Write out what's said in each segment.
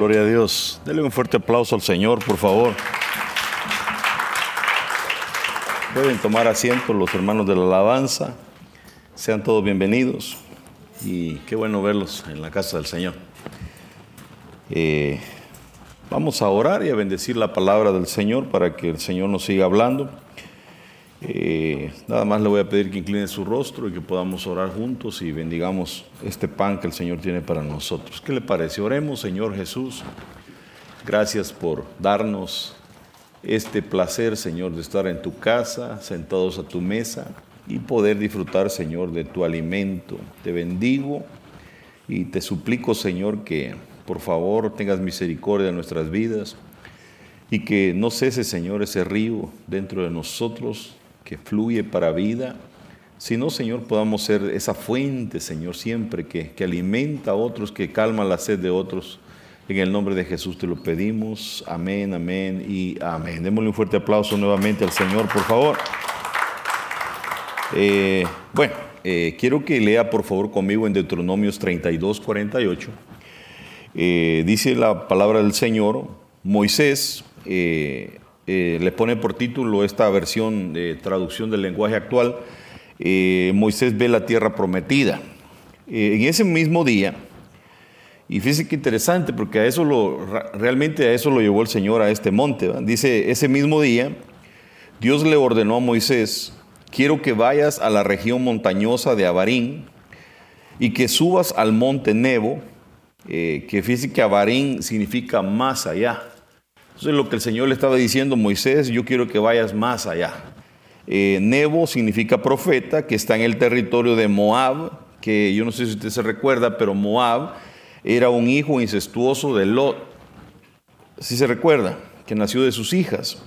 Gloria a Dios. Dele un fuerte aplauso al Señor, por favor. Pueden tomar asiento los hermanos de la alabanza. Sean todos bienvenidos. Y qué bueno verlos en la casa del Señor. Eh, vamos a orar y a bendecir la palabra del Señor para que el Señor nos siga hablando. Eh, nada más le voy a pedir que incline su rostro y que podamos orar juntos y bendigamos este pan que el Señor tiene para nosotros. ¿Qué le parece? Oremos, Señor Jesús. Gracias por darnos este placer, Señor, de estar en tu casa, sentados a tu mesa y poder disfrutar, Señor, de tu alimento. Te bendigo y te suplico, Señor, que por favor tengas misericordia en nuestras vidas y que no cese, Señor, ese río dentro de nosotros que fluye para vida, sino, Señor, podamos ser esa fuente, Señor, siempre que, que alimenta a otros, que calma la sed de otros. En el nombre de Jesús te lo pedimos. Amén, amén y amén. Démosle un fuerte aplauso nuevamente al Señor, por favor. Eh, bueno, eh, quiero que lea por favor conmigo en Deuteronomios 32, 48. Eh, dice la palabra del Señor, Moisés le pone por título esta versión de traducción del lenguaje actual, eh, Moisés ve la tierra prometida. Eh, en ese mismo día, y fíjese que interesante, porque a eso lo, realmente a eso lo llevó el Señor a este monte. Dice, ese mismo día, Dios le ordenó a Moisés, quiero que vayas a la región montañosa de Abarín y que subas al monte Nebo, que fíjese que Abarín significa más allá. Eso es lo que el Señor le estaba diciendo a Moisés, yo quiero que vayas más allá. Eh, Nebo significa profeta, que está en el territorio de Moab, que yo no sé si usted se recuerda, pero Moab era un hijo incestuoso de Lot. Si se recuerda, que nació de sus hijas.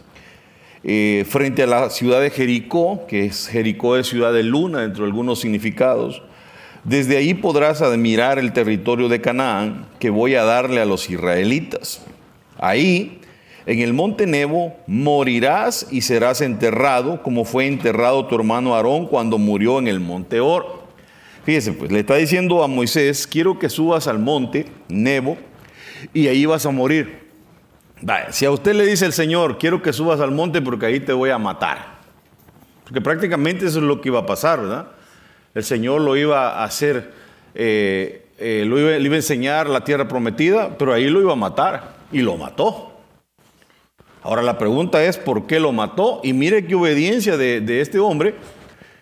Eh, frente a la ciudad de Jericó, que es Jericó es ciudad de luna dentro de algunos significados, desde ahí podrás admirar el territorio de Canaán que voy a darle a los israelitas. Ahí en el monte Nebo morirás y serás enterrado como fue enterrado tu hermano Aarón cuando murió en el monte Or. Fíjese, pues le está diciendo a Moisés, quiero que subas al monte Nebo y ahí vas a morir. si a usted le dice el Señor, quiero que subas al monte porque ahí te voy a matar. Porque prácticamente eso es lo que iba a pasar, ¿verdad? El Señor lo iba a hacer, eh, eh, lo le iba a enseñar la tierra prometida, pero ahí lo iba a matar y lo mató. Ahora la pregunta es por qué lo mató y mire qué obediencia de, este hombre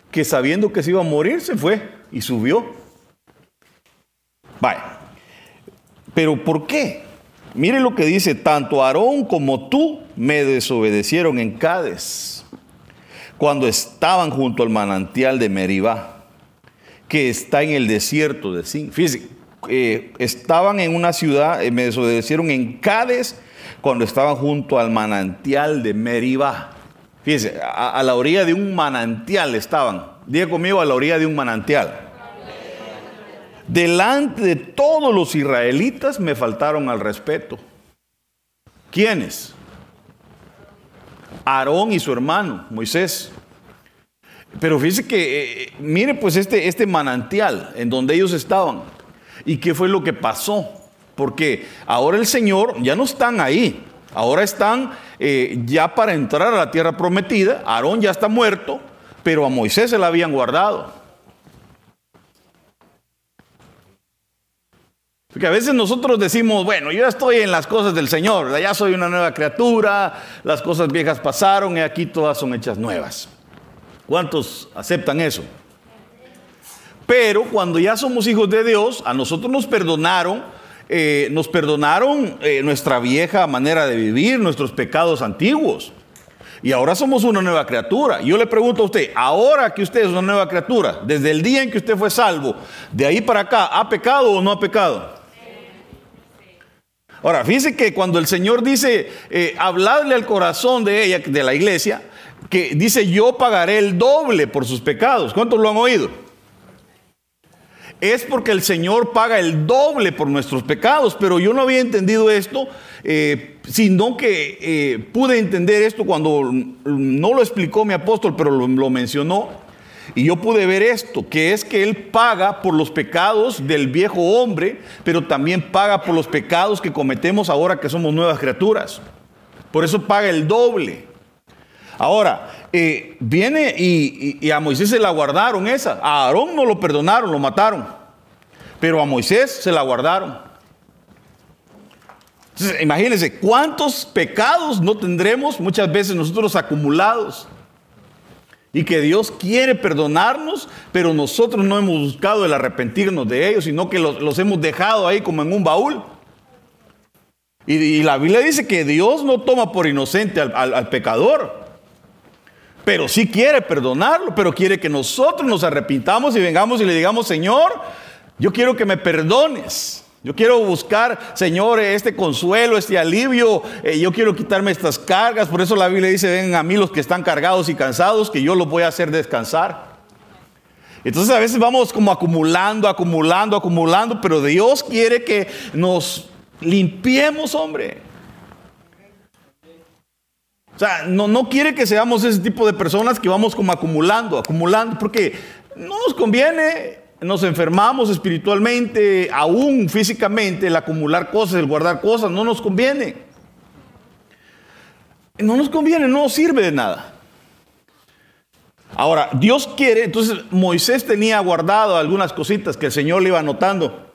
que sabiendo que se iba a morir se fue y subió. Vaya. Pero ¿por qué? Mire lo que dice, tanto Aarón como tú me desobedecieron en Cádiz, cuando estaban junto al manantial de Meribá, que está en el desierto de Sin. Fíjense, eh, estaban en una ciudad, eh, me desobedecieron en Cádiz, cuando estaban junto al manantial de Meribá. Fíjense, a, la orilla de un manantial estaban. Diga conmigo, a la orilla de un manantial. Delante de todos los israelitas me faltaron al respeto. ¿Quiénes? Aarón y su hermano, Moisés. Pero fíjense que, eh, mire pues este, este manantial en donde ellos estaban. ¿Y qué fue lo que pasó? Porque ahora el Señor ya no están ahí, ahora están eh, ya para entrar a la tierra prometida, Aarón ya está muerto, pero a Moisés se la habían guardado. Porque a veces nosotros decimos, bueno, yo ya estoy en las cosas del Señor, ya soy una nueva criatura, las cosas viejas pasaron y aquí todas son hechas nuevas. ¿Cuántos aceptan eso? Pero cuando ya somos hijos de Dios, a nosotros nos perdonaron eh, nos perdonaron eh, nuestra vieja manera de vivir, nuestros pecados antiguos. Y ahora somos una nueva criatura. Yo le pregunto a usted, ahora que usted es una nueva criatura, desde el día en que usted fue salvo, de ahí para acá, ¿ha pecado o no ha pecado? Ahora, fíjese que cuando el Señor dice, eh, hablarle al corazón de ella, de la iglesia, que dice, yo pagaré el doble por sus pecados. ¿Cuántos lo han oído? Es porque el Señor paga el doble por nuestros pecados. Pero yo no había entendido esto, eh, sino que eh, pude entender esto cuando no lo explicó mi apóstol, pero lo, mencionó. Y yo pude ver esto, que es que Él paga por los pecados del viejo hombre, pero también paga por los pecados que cometemos ahora que somos nuevas criaturas. Por eso paga el doble. Ahora, eh, viene y, a Moisés se la guardaron esa. A Aarón no lo perdonaron, lo mataron. Pero a Moisés se la guardaron. imagínense, ¿cuántos pecados no tendremos muchas veces nosotros acumulados? Y que Dios quiere perdonarnos, pero nosotros no hemos buscado el arrepentirnos de ellos, sino que los, hemos dejado ahí como en un baúl. Y, la Biblia dice que Dios no toma por inocente al, pecador, pero sí quiere perdonarlo, pero quiere que nosotros nos arrepintamos y vengamos y le digamos, Señor, yo quiero que me perdones. Yo quiero buscar, Señor, este consuelo, este alivio. Eh, yo quiero quitarme estas cargas. Por eso la Biblia dice, ven a mí los que están cargados y cansados, que yo los voy a hacer descansar. Entonces a veces vamos como acumulando, acumulando, acumulando, pero Dios quiere que nos limpiemos, hombre. O sea, no, no quiere que seamos ese tipo de personas que vamos como acumulando, acumulando, porque no nos conviene nos enfermamos espiritualmente, aún físicamente, el acumular cosas, el guardar cosas, no nos conviene. No nos conviene, no sirve de nada. Ahora, Dios quiere, entonces Moisés tenía guardado algunas cositas que el Señor le iba anotando.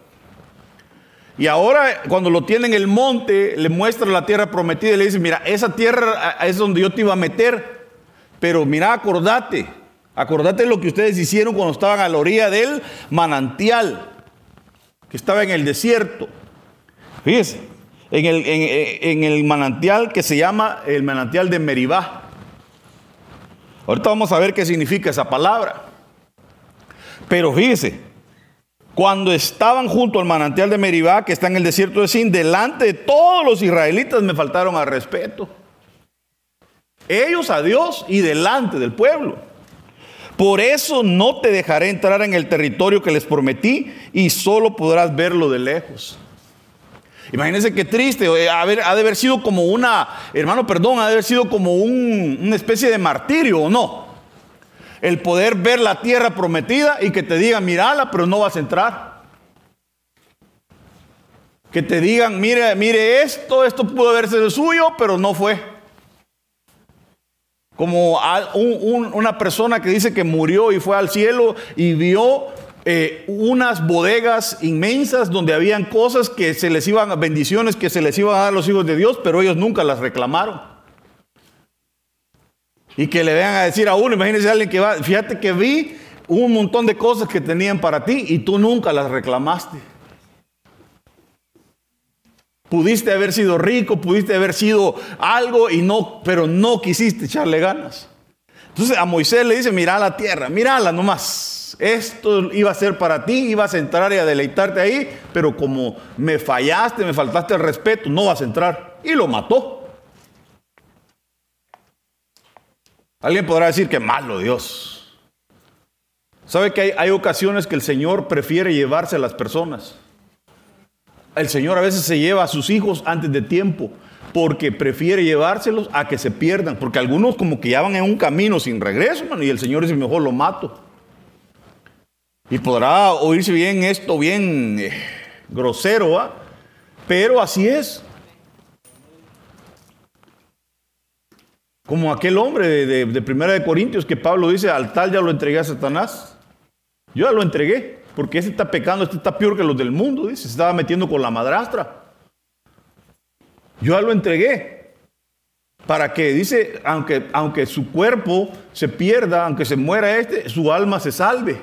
Y ahora cuando lo tiene en el monte, le muestra la tierra prometida y le dice, mira, esa tierra es donde yo te iba a meter, pero mira, acordate, Acordate lo que ustedes hicieron cuando estaban a la orilla del manantial, que estaba en el desierto. Fíjense, en el, en, el manantial que se llama el manantial de Meribá. Ahorita vamos a ver qué significa esa palabra. Pero fíjese, cuando estaban junto al manantial de Meribá, que está en el desierto de Sin, delante de todos los israelitas me faltaron al respeto. Ellos a Dios y delante del pueblo. Por eso no te dejaré entrar en el territorio que les prometí y solo podrás verlo de lejos. Imagínense qué triste, eh, ha de haber sido como una, hermano, perdón, ha de haber sido como una especie de martirio, ¿o no? El poder ver la tierra prometida y que te digan, mírala, pero no vas a entrar. Que te digan, mire, mire esto, esto pudo haber sido suyo, pero no fue. Como una persona que dice que murió y fue al cielo y vio eh, unas bodegas inmensas donde habían cosas que se les iban, bendiciones que se les iban a dar a los hijos de Dios, pero ellos nunca las reclamaron. Y que le vengan a decir a uno, imagínense a alguien que va, fíjate que vi un montón de cosas que tenían para ti y tú nunca las reclamaste. Pudiste haber sido rico, pudiste haber sido algo y no, pero no quisiste echarle ganas. Entonces a Moisés le dice, mira la tierra, mírala nomás. Esto iba a ser para ti, ibas a entrar y a deleitarte ahí, pero como me fallaste, me faltaste el respeto, no vas a entrar. Y lo mató. Alguien podrá decir que malo Dios. ¿Sabe que hay, hay ocasiones que el Señor prefiere llevarse a las personas? El Señor a veces se lleva a sus hijos antes de tiempo porque prefiere llevárselos a que se pierdan, porque algunos como que ya van en un camino sin regreso, y el Señor dice, mejor lo mato. Y podrá oírse bien esto, bien eh, grosero, pero así es. Como aquel hombre de, Primera de Corintios que Pablo dice, al tal ya lo entregué a Satanás. Yo ya lo entregué. Porque ese está pecando, este está peor que los del mundo, dice, se estaba metiendo con la madrastra. Yo ya lo entregué. Para que, dice, aunque, aunque su cuerpo se pierda, aunque se muera este, su alma se salve.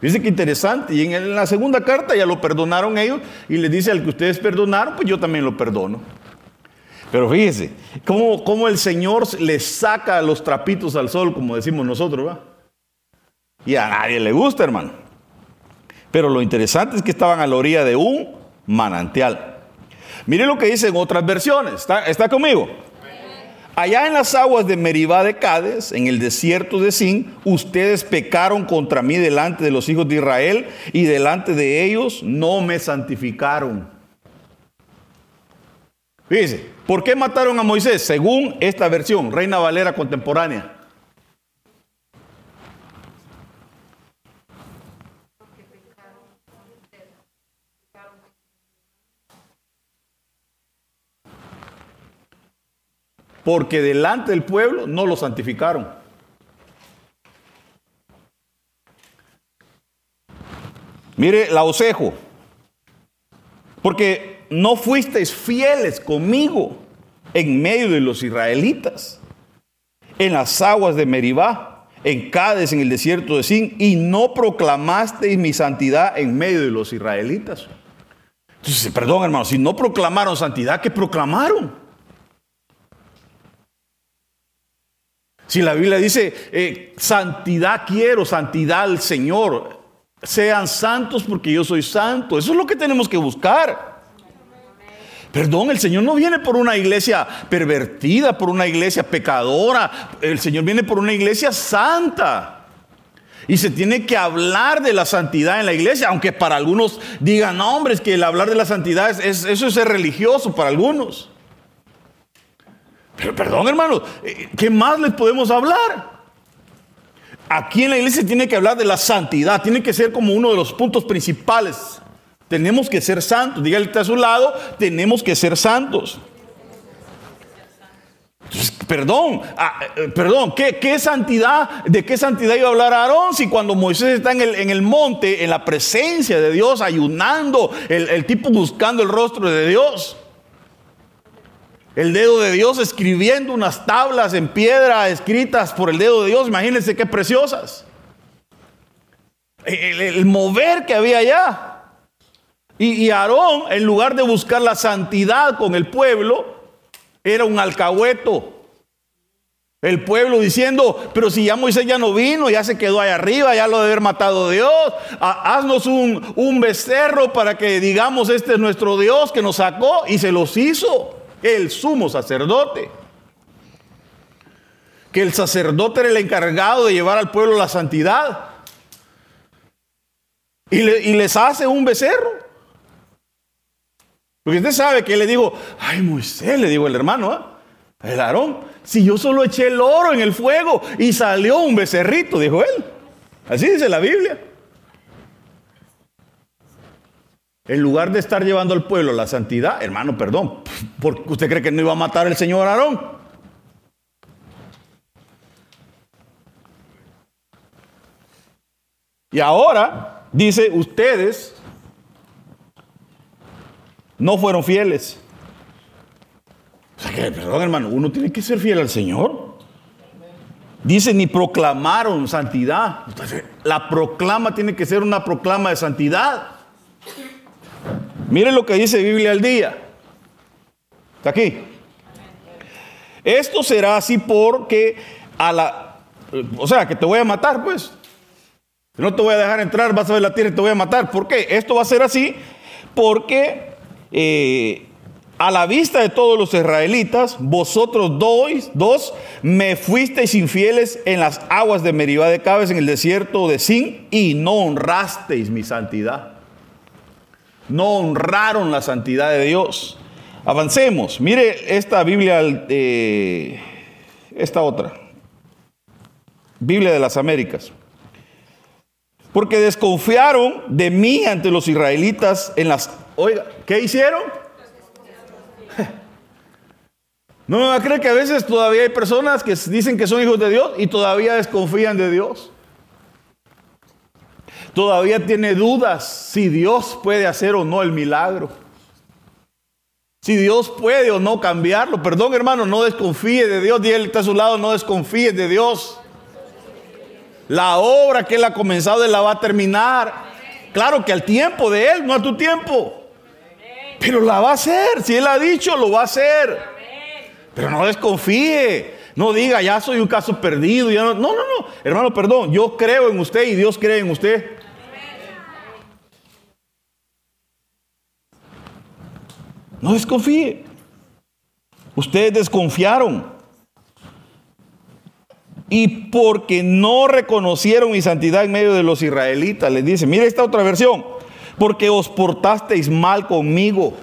Dice que interesante. Y en la segunda carta ya lo perdonaron ellos y le dice al que ustedes perdonaron, pues yo también lo perdono. Pero fíjese, cómo, cómo el Señor le saca los trapitos al sol, como decimos nosotros, ¿va? Y a nadie le gusta, hermano. Pero lo interesante es que estaban a la orilla de un manantial. Mire lo que dicen otras versiones. ¿Está, conmigo? Allá en las aguas de Meribá de Cades, en el desierto de Sin, ustedes pecaron contra mí delante de los hijos de Israel y delante de ellos no me santificaron. Fíjense, ¿Por qué mataron a Moisés? Según esta versión, Reina Valera contemporánea. Porque delante del pueblo no lo santificaron. Mire, la osejo. Porque no fuisteis fieles conmigo en medio de los israelitas, en las aguas de Meribá, en Cádiz, en el desierto de Sin, y no proclamasteis mi santidad en medio de los israelitas. Entonces, perdón hermano, si no proclamaron santidad, ¿qué proclamaron? Si la Biblia dice, eh, santidad quiero, santidad al Señor, sean santos porque yo soy santo, eso es lo que tenemos que buscar. Perdón, el Señor no viene por una iglesia pervertida, por una iglesia pecadora, el Señor viene por una iglesia santa. Y se tiene que hablar de la santidad en la iglesia, aunque para algunos digan, no, hombre, es que el hablar de la santidad, es, eso es ser religioso para algunos. Pero perdón, hermanos, eh, ¿qué más les podemos hablar? Aquí en la iglesia tiene que hablar de la santidad, tiene que ser como uno de los puntos principales. Tenemos que ser santos. Dígale a su lado, tenemos que ser santos perdón, ah, eh, perdón, ¿qué, santidad? ¿De qué santidad iba a hablar Aarón si cuando Moisés está en el, en el monte, en la presencia de Dios, ayunando, el tipo buscando el rostro de Dios? El dedo de Dios escribiendo unas tablas en piedra escritas por el dedo de Dios, imagínense qué preciosas. El, mover que había allá. Y, Aarón, en lugar de buscar la santidad con el pueblo, era un alcahueto. El pueblo diciendo, pero si ya Moisés ya no vino, ya se quedó ahí arriba, ya lo debe haber matado Dios. Haznos un, un becerro para que digamos, este es nuestro Dios que nos sacó y se los hizo el sumo sacerdote. Que el sacerdote era el encargado de llevar al pueblo la santidad. Y, les hace un becerro. Porque usted sabe que le digo, ay Moisés, le digo el hermano, ¿ah? el Aarón, si yo solo eché el oro en el fuego y salió un becerrito, dijo él. Así dice la Biblia. En lugar de estar llevando al pueblo la santidad, hermano, perdón, porque usted cree que no iba a matar el Señor Aarón. Y ahora dice, ustedes no fueron fieles. O sea que, perdón hermano, uno tiene que ser fiel al Señor. Dice, ni proclamaron santidad. la proclama tiene que ser una proclama de santidad. Miren lo que dice Biblia al día. Está aquí. Esto será así porque a la... O sea, que te voy a matar, pues. No te voy a dejar entrar, vas a ver la tierra y te voy a matar. ¿Por qué? Esto va a ser así porque eh, a la vista de todos los israelitas, vosotros dos, dos me fuisteis infieles en las aguas de Meribá de Cabes, en el desierto de Sin, y no honrasteis mi santidad. No honraron la santidad de Dios. Avancemos. Mire esta Biblia, eh, esta otra. Biblia de las Américas. Porque desconfiaron de mí ante los israelitas en las... Oiga, ¿qué hicieron? No me va a creer que a veces todavía hay personas que dicen que son hijos de Dios y todavía desconfían de Dios. Todavía tiene dudas si Dios puede hacer o no el milagro. Si Dios puede o no cambiarlo. Perdón hermano, no desconfíe de Dios. Dígale está a su lado, no desconfíe de Dios. La obra que Él ha comenzado, Él la va a terminar. Claro que al tiempo de Él, no a tu tiempo. Pero la va a hacer. Si Él ha dicho, lo va a hacer. Pero no desconfíe. No diga, ya soy un caso perdido. Ya no, no, no, no. Hermano, perdón. Yo creo en usted y Dios cree en usted. No desconfíe. Ustedes desconfiaron. Y porque no reconocieron mi santidad en medio de los israelitas, les dice, mire esta otra versión, porque os portasteis mal conmigo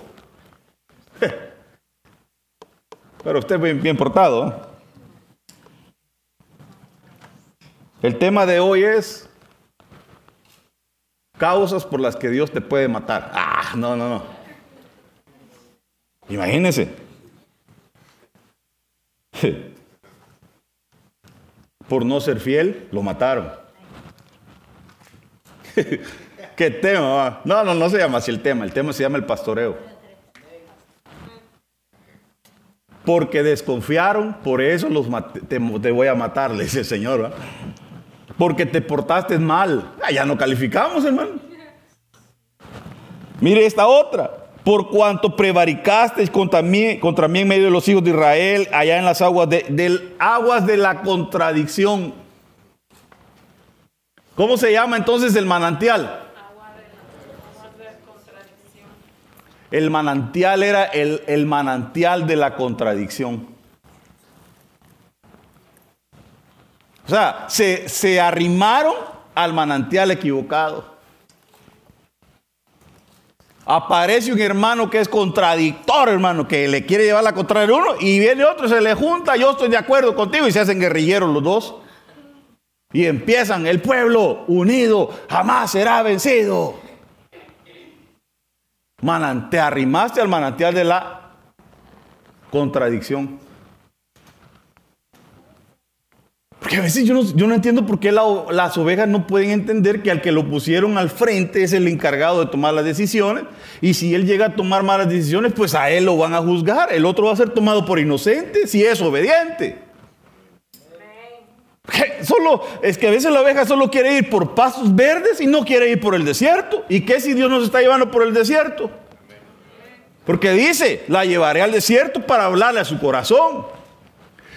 Pero usted bien, bien portado. ¿eh? El tema de hoy es causas por las que Dios te puede matar. Ah, no, no, no. Imagínense. Por no ser fiel, lo mataron. ¿Qué tema? No, no, no se llama así el tema. El tema se llama el pastoreo. Porque desconfiaron, por eso los te, voy a matar, le dice el Señor. Porque te portaste mal. Ah, ya no calificamos, hermano. Mire esta otra. Por cuanto prevaricasteis contra mí, contra mí en medio de los hijos de Israel, allá en las aguas de, del- aguas de la contradicción. ¿Cómo se llama entonces el manantial? El manantial era el, el manantial de la contradicción. O sea, se, se arrimaron al manantial equivocado. Aparece un hermano que es contradictor, hermano, que le quiere llevar la contraria a uno, y viene otro, se le junta, yo estoy de acuerdo contigo, y se hacen guerrilleros los dos. Y empiezan, el pueblo unido jamás será vencido. Manan- te arrimaste al manantial de la contradicción. Porque a veces yo no, yo no entiendo por qué la- las ovejas no pueden entender que al que lo pusieron al frente es el encargado de tomar las decisiones. Y si él llega a tomar malas decisiones, pues a él lo van a juzgar. El otro va a ser tomado por inocente si es obediente. Solo, es que a veces la oveja solo quiere ir por pasos verdes y no quiere ir por el desierto. ¿Y qué si Dios nos está llevando por el desierto? Porque dice, la llevaré al desierto para hablarle a su corazón.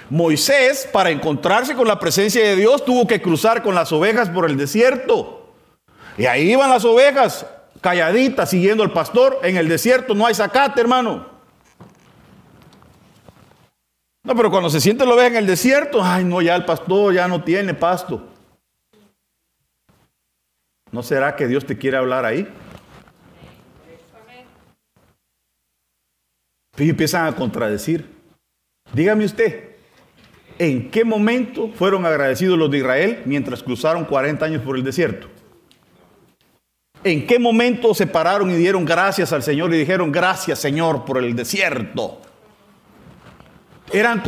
Moisés, para encontrarse con la presencia de Dios, tuvo que cruzar con las ovejas por el desierto. Y ahí iban las ovejas, calladitas, siguiendo al pastor. En el desierto no hay zacate, hermano. No, pero cuando se siente la oveja en el desierto, ay, no, ya el pastor ya no tiene pasto. ¿No será que Dios te quiere hablar ahí? Y empiezan a contradecir. Dígame usted, ¿en qué momento fueron agradecidos los de Israel mientras cruzaron 40 años por el desierto? ¿En qué momento se pararon y dieron gracias al Señor y dijeron gracias Señor por el desierto? Eran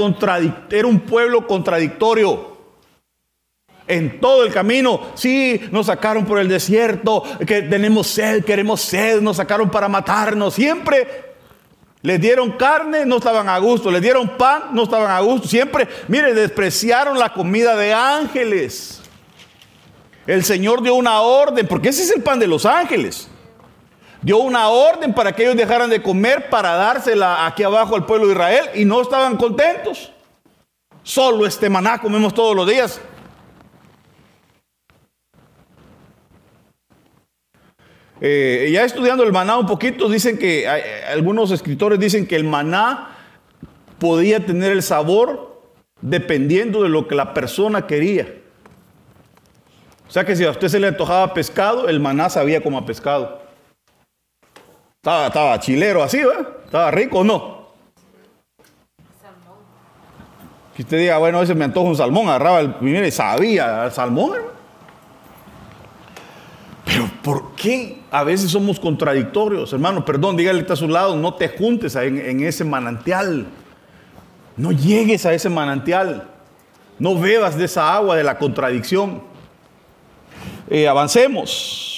era un pueblo contradictorio. En todo el camino, sí, nos sacaron por el desierto, que tenemos sed, queremos sed, nos sacaron para matarnos. Siempre les dieron carne, no estaban a gusto. Les dieron pan, no estaban a gusto. Siempre, mire, despreciaron la comida de ángeles. El Señor dio una orden, porque ese es el pan de los ángeles. Dio una orden para que ellos dejaran de comer para dársela aquí abajo al pueblo de Israel y no estaban contentos. Solo este maná comemos todos los días. Eh, ya estudiando el maná un poquito, dicen que algunos escritores dicen que el maná podía tener el sabor dependiendo de lo que la persona quería. O sea que si a usted se le antojaba pescado, el maná sabía como a pescado. Estaba, estaba chilero así, ¿verdad? Estaba rico o no. Que usted diga, bueno, ese me antoja un salmón, agarraba el primero y sabía al salmón. Pero ¿por qué a veces somos contradictorios, hermano? Perdón, dígale a su lado, no te juntes en, en ese manantial. No llegues a ese manantial. No bebas de esa agua de la contradicción. Eh, avancemos.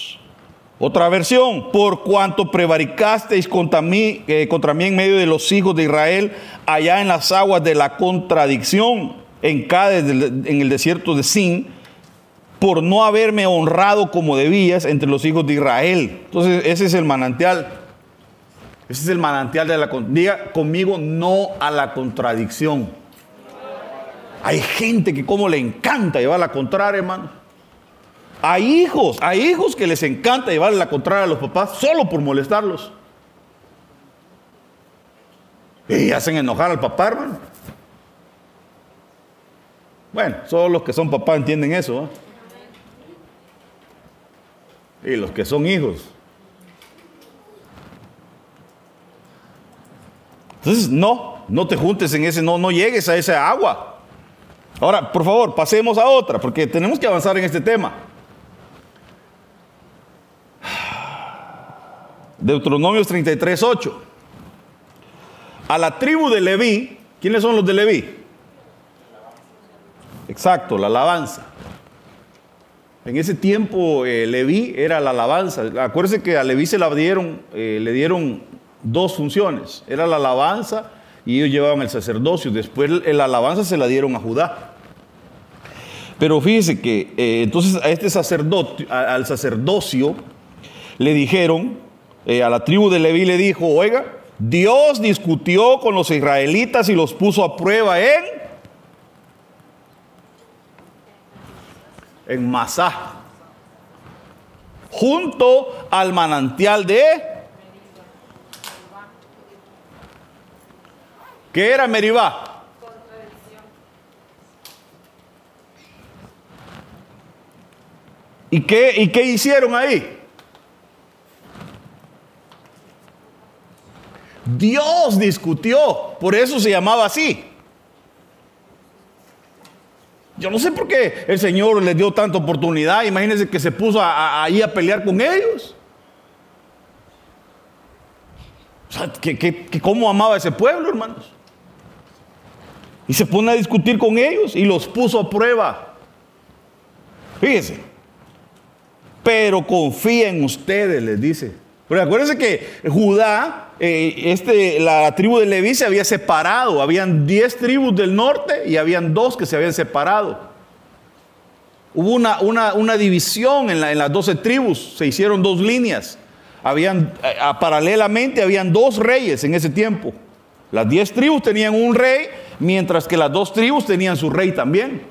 Otra versión, por cuanto prevaricasteis contra mí, eh, contra mí en medio de los hijos de Israel, allá en las aguas de la contradicción, en Cádiz, en el desierto de Sin, por no haberme honrado como debías entre los hijos de Israel. Entonces, ese es el manantial. Ese es el manantial de la con- diga conmigo no a la contradicción. Hay gente que como le encanta llevar la contraria, hermano. Hay hijos, hay hijos que les encanta llevar la contraria a los papás solo por molestarlos. Y hacen enojar al papá, hermano. Bueno, solo los que son papás entienden eso. ¿eh? Y los que son hijos. Entonces, no, no te juntes en ese, no, no llegues a esa agua. Ahora, por favor, pasemos a otra, porque tenemos que avanzar en este tema. Deuteronomios 33, 8. A la tribu de Leví, ¿quiénes son los de Leví? Exacto, la alabanza. En ese tiempo eh, Leví era la alabanza. Acuérdense que a Leví se dieron, eh, le dieron dos funciones. Era la alabanza y ellos llevaban el sacerdocio. Después la alabanza se la dieron a Judá. Pero fíjese que eh, entonces a este sacerdote, al sacerdocio le dijeron, a la tribu de Leví le dijo, oiga, Dios discutió con los israelitas y los puso a prueba en en Masá, junto al manantial de... ¿Qué era Meribá? ¿Y qué, ¿Y qué hicieron ahí? Dios discutió, por eso se llamaba así. Yo no sé por qué el Señor les dio tanta oportunidad. Imagínense que se puso ahí a pelear con ellos. O sea, que, cómo amaba ese pueblo, hermanos. Y se pone a discutir con ellos y los puso a prueba. Fíjense. Pero confía en ustedes, les dice. Pero acuérdense que Judá, eh, este, la tribu de Leví se había separado. Habían 10 tribus del norte y habían dos que se habían separado. Hubo una, una, división en, las 12 tribus, se hicieron dos líneas. Habían, eh, paralelamente habían dos reyes en ese tiempo. Las 10 tribus tenían un rey, mientras que las dos tribus tenían su rey también.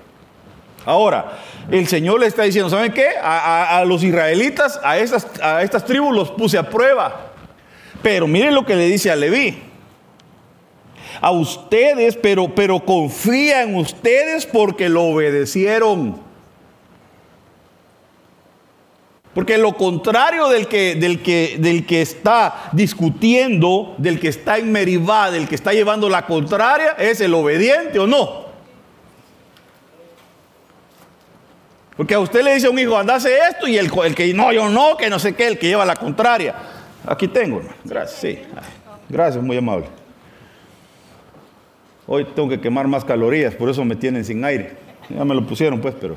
Ahora, el Señor le está diciendo, ¿saben qué? A, los israelitas, a estas, a estas tribus los puse a prueba. Pero miren lo que le dice a Leví. A ustedes, pero, pero confía en ustedes porque lo obedecieron. Porque lo contrario del que, del, que, del que está discutiendo, del que está en Meribá, del que está llevando la contraria, es el obediente o no. Porque a usted le dice a un hijo, andase esto, y el, el, que no, yo no, que no sé qué, el que lleva la contraria. Aquí tengo, Gracias, sí. Gracias, muy amable. Hoy tengo que quemar más calorías, por eso me tienen sin aire. Ya me lo pusieron, pues, pero.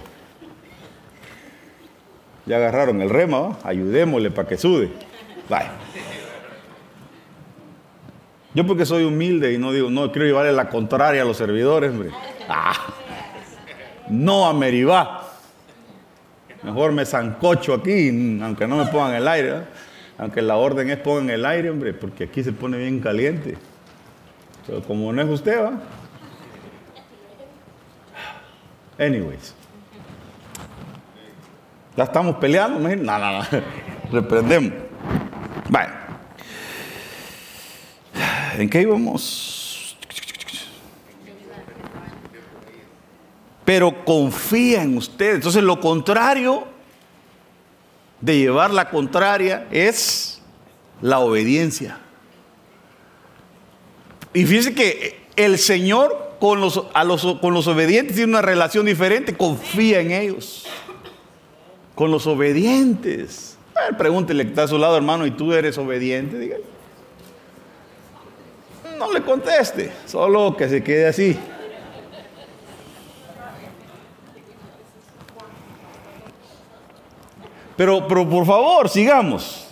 Ya agarraron el rema, ayudémosle para que sude. Vaya. Yo porque soy humilde y no digo, no quiero llevarle la contraria a los servidores, hombre. Ah. no a Meribá. Mejor me zancocho aquí, aunque no me pongan el aire. Aunque la orden es pongan el aire, hombre, porque aquí se pone bien caliente. Pero como no es usted, ¿va? Anyways. Ya estamos peleando, no, no, no. Reprendemos. Vale. ¿En qué íbamos? pero confía en usted. Entonces lo contrario de llevar la contraria es la obediencia. Y fíjense que el Señor con los, con los obedientes tiene una relación diferente, confía en ellos. Con los obedientes. pregúntele que está a su lado, hermano, y tú eres obediente, dígale. No le conteste, solo que se quede así. Pero, pero por favor, sigamos.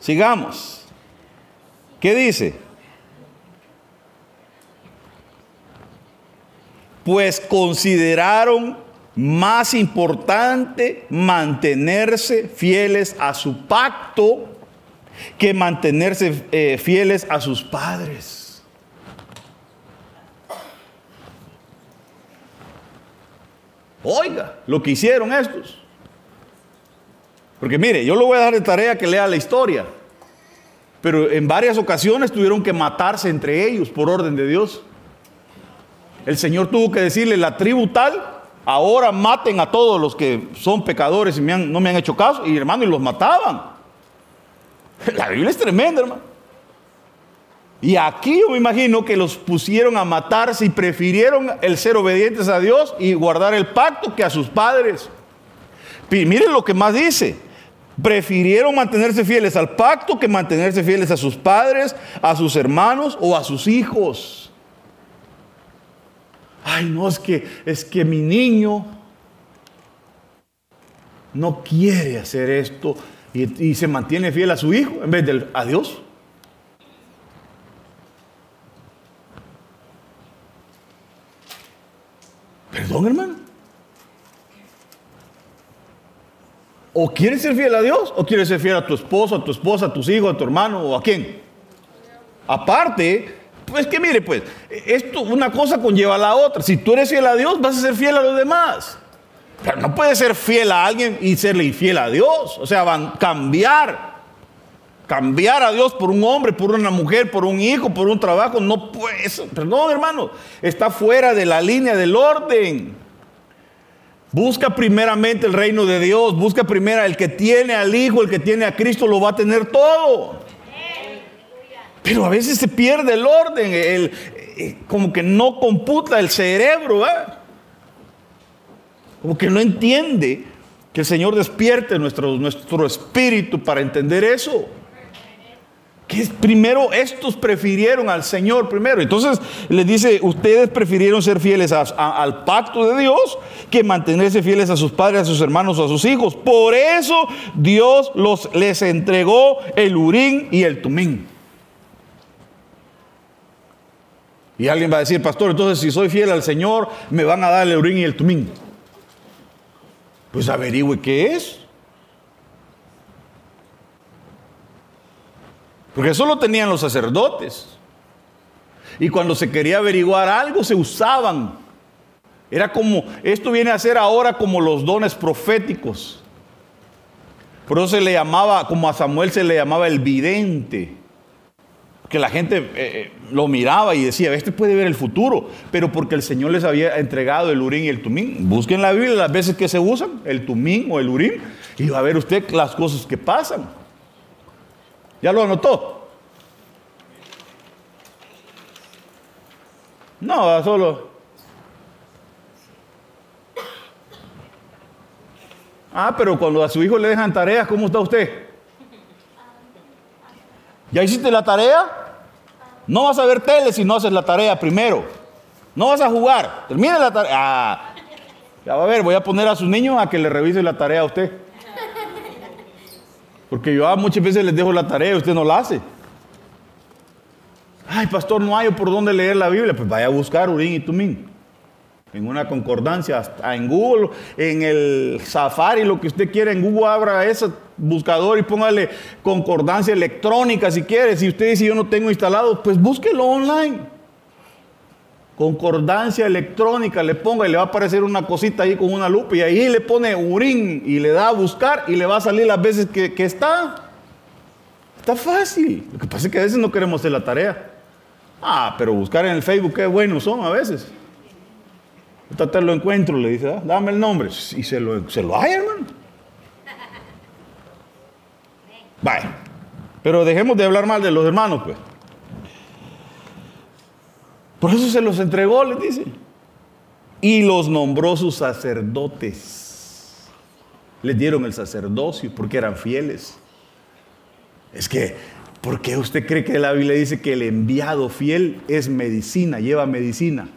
Sigamos. ¿Qué dice? Pues consideraron más importante mantenerse fieles a su pacto que mantenerse eh, fieles a sus padres. Oiga, lo que hicieron estos. Porque mire, yo le voy a dar de tarea que lea la historia. Pero en varias ocasiones tuvieron que matarse entre ellos por orden de Dios. El Señor tuvo que decirle, la tribu tal, ahora maten a todos los que son pecadores y no me han hecho caso. Y hermano, y los mataban. La Biblia es tremenda, hermano. Y aquí yo me imagino que los pusieron a matarse y prefirieron el ser obedientes a Dios y guardar el pacto que a sus padres. miren lo que más dice. Prefirieron mantenerse fieles al pacto que mantenerse fieles a sus padres, a sus hermanos o a sus hijos. Ay, no, es que, es que mi niño no quiere hacer esto y, se mantiene fiel a su hijo en vez de a Dios. Perdón, hermano. O quieres ser fiel a Dios o quieres ser fiel a tu esposo, a tu esposa, a tus hijos, a tu hermano o a quién. Aparte, pues que mire, pues, esto una cosa conlleva a la otra. Si tú eres fiel a Dios, vas a ser fiel a los demás. Pero no puedes ser fiel a alguien y serle infiel a Dios. O sea, van cambiar. Cambiar a Dios por un hombre, por una mujer, por un hijo, por un trabajo, no puede. Perdón, hermano, está fuera de la línea del orden. Busca primeramente el reino de Dios, busca primero el que tiene al Hijo, el que tiene a Cristo, lo va a tener todo. Pero a veces se pierde el orden, el, eh, como que no computa el cerebro, ¿eh? como que no entiende que el Señor despierte nuestro, nuestro espíritu para entender eso que primero estos prefirieron al Señor primero. Entonces les dice, ustedes prefirieron ser fieles al pacto de Dios que mantenerse fieles a sus padres, a sus hermanos o a sus hijos. Por eso Dios los, les entregó el Urín y el Tumín. Y alguien va a decir, pastor, entonces si soy fiel al Señor, me van a dar el Urín y el Tumín. Pues averigüe qué es. Porque eso lo tenían los sacerdotes. Y cuando se quería averiguar algo, se usaban. Era como, esto viene a ser ahora como los dones proféticos. Por eso se le llamaba, como a Samuel se le llamaba el vidente. Que la gente eh, eh, lo miraba y decía, este puede ver el futuro. Pero porque el Señor les había entregado el urín y el tumín. Busquen la Biblia las veces que se usan, el tumín o el urín, y va a ver usted las cosas que pasan. ¿Ya lo anotó? No, solo. Ah, pero cuando a su hijo le dejan tareas, ¿cómo está usted? ¿Ya hiciste la tarea? No vas a ver tele si no haces la tarea primero. No vas a jugar. Termina la tarea. Ah, ya va a ver, voy a poner a sus niños a que le revise la tarea a usted. Porque yo muchas veces les dejo la tarea y usted no la hace. Ay, pastor, no hay por dónde leer la Biblia. Pues vaya a buscar Urín y Tumín. En una concordancia, en Google, en el Safari, lo que usted quiera, en Google abra ese buscador y póngale concordancia electrónica si quiere. Si usted dice yo no tengo instalado, pues búsquelo online concordancia electrónica le ponga y le va a aparecer una cosita ahí con una lupa y ahí le pone urín y le da a buscar y le va a salir las veces que, está. Está fácil. Lo que pasa es que a veces no queremos hacer la tarea. Ah, pero buscar en el Facebook qué buenos son a veces. Ahorita lo encuentro, le dice, ah, dame el nombre. Y se lo, se lo hay, hermano. Vaya. Pero dejemos de hablar mal de los hermanos, pues. Por eso se los entregó, les dice. Y los nombró sus sacerdotes. Les dieron el sacerdocio porque eran fieles. Es que, ¿por qué usted cree que la Biblia dice que el enviado fiel es medicina, lleva medicina?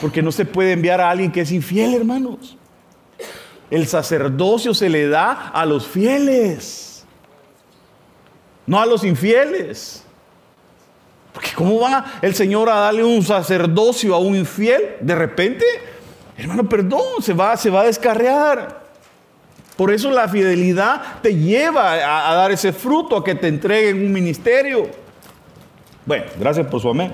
Porque no se puede enviar a alguien que es infiel, hermanos. El sacerdocio se le da a los fieles, no a los infieles. Porque ¿cómo va el Señor a darle un sacerdocio a un infiel? De repente, hermano, perdón, se va, se va a descarrear. Por eso la fidelidad te lleva a, dar ese fruto, a que te entreguen un ministerio. Bueno, gracias por su amén.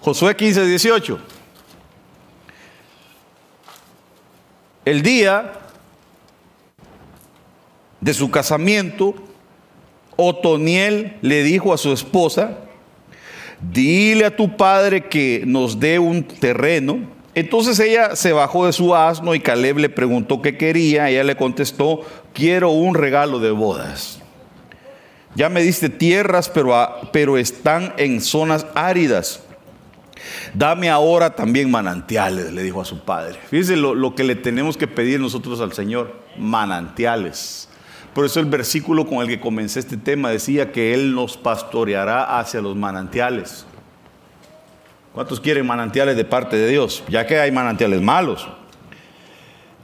Josué 15, 18. El día de su casamiento, Otoniel le dijo a su esposa, dile a tu padre que nos dé un terreno. Entonces ella se bajó de su asno y Caleb le preguntó qué quería. Ella le contestó, quiero un regalo de bodas. Ya me diste tierras, pero, pero están en zonas áridas. Dame ahora también manantiales, le dijo a su padre. Fíjese lo, lo que le tenemos que pedir nosotros al Señor, manantiales Por eso el versículo con el que comencé este tema decía que Él nos pastoreará hacia los manantiales. ¿Cuántos quieren manantiales de parte de Dios? Ya que hay manantiales malos.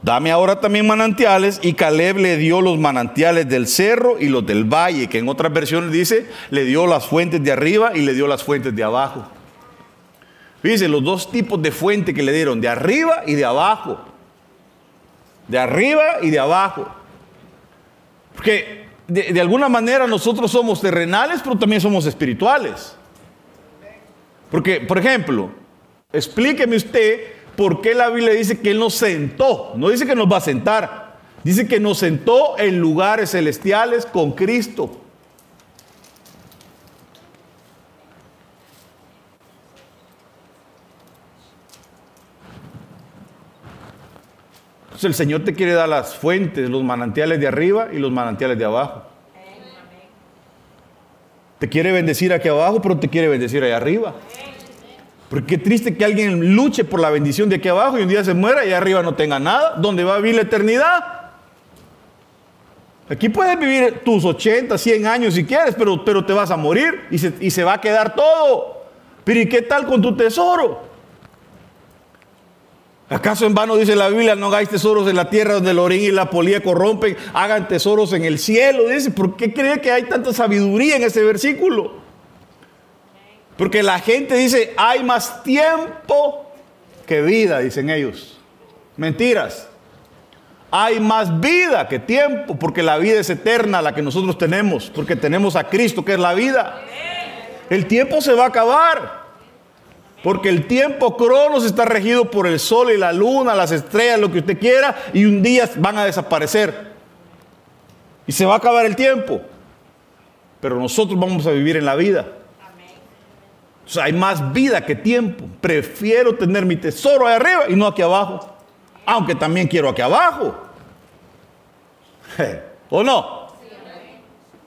Dame ahora también manantiales y Caleb le dio los manantiales del cerro y los del valle, que en otras versiones dice, le dio las fuentes de arriba y le dio las fuentes de abajo. Fíjense, los dos tipos de fuente que le dieron, de arriba y de abajo. De arriba y de abajo. Porque de, alguna manera nosotros somos terrenales, pero también somos espirituales. Porque, por ejemplo, explíqueme usted por qué la Biblia dice que Él nos sentó. No dice que nos va a sentar. Dice que nos sentó en lugares celestiales con Cristo. El Señor te quiere dar las fuentes, los manantiales de arriba y los manantiales de abajo. Te quiere bendecir aquí abajo, pero te quiere bendecir allá arriba. Porque qué triste que alguien luche por la bendición de aquí abajo y un día se muera y arriba no tenga nada. ¿Dónde va a vivir la eternidad? Aquí puedes vivir tus 80, 100 años si quieres, pero, pero te vas a morir y se, y se va a quedar todo. Pero ¿y qué tal con tu tesoro? ¿Acaso en vano dice la Biblia, no hagáis tesoros en la tierra donde el orín y la polía corrompen, hagan tesoros en el cielo? Dice, ¿por qué cree que hay tanta sabiduría en ese versículo? Porque la gente dice, hay más tiempo que vida, dicen ellos. Mentiras. Hay más vida que tiempo, porque la vida es eterna, la que nosotros tenemos, porque tenemos a Cristo, que es la vida. El tiempo se va a acabar. Porque el tiempo cronos está regido por el sol y la luna, las estrellas, lo que usted quiera, y un día van a desaparecer. Y se va a acabar el tiempo. Pero nosotros vamos a vivir en la vida. O sea, hay más vida que tiempo. Prefiero tener mi tesoro ahí arriba y no aquí abajo. Aunque también quiero aquí abajo. ¿O no?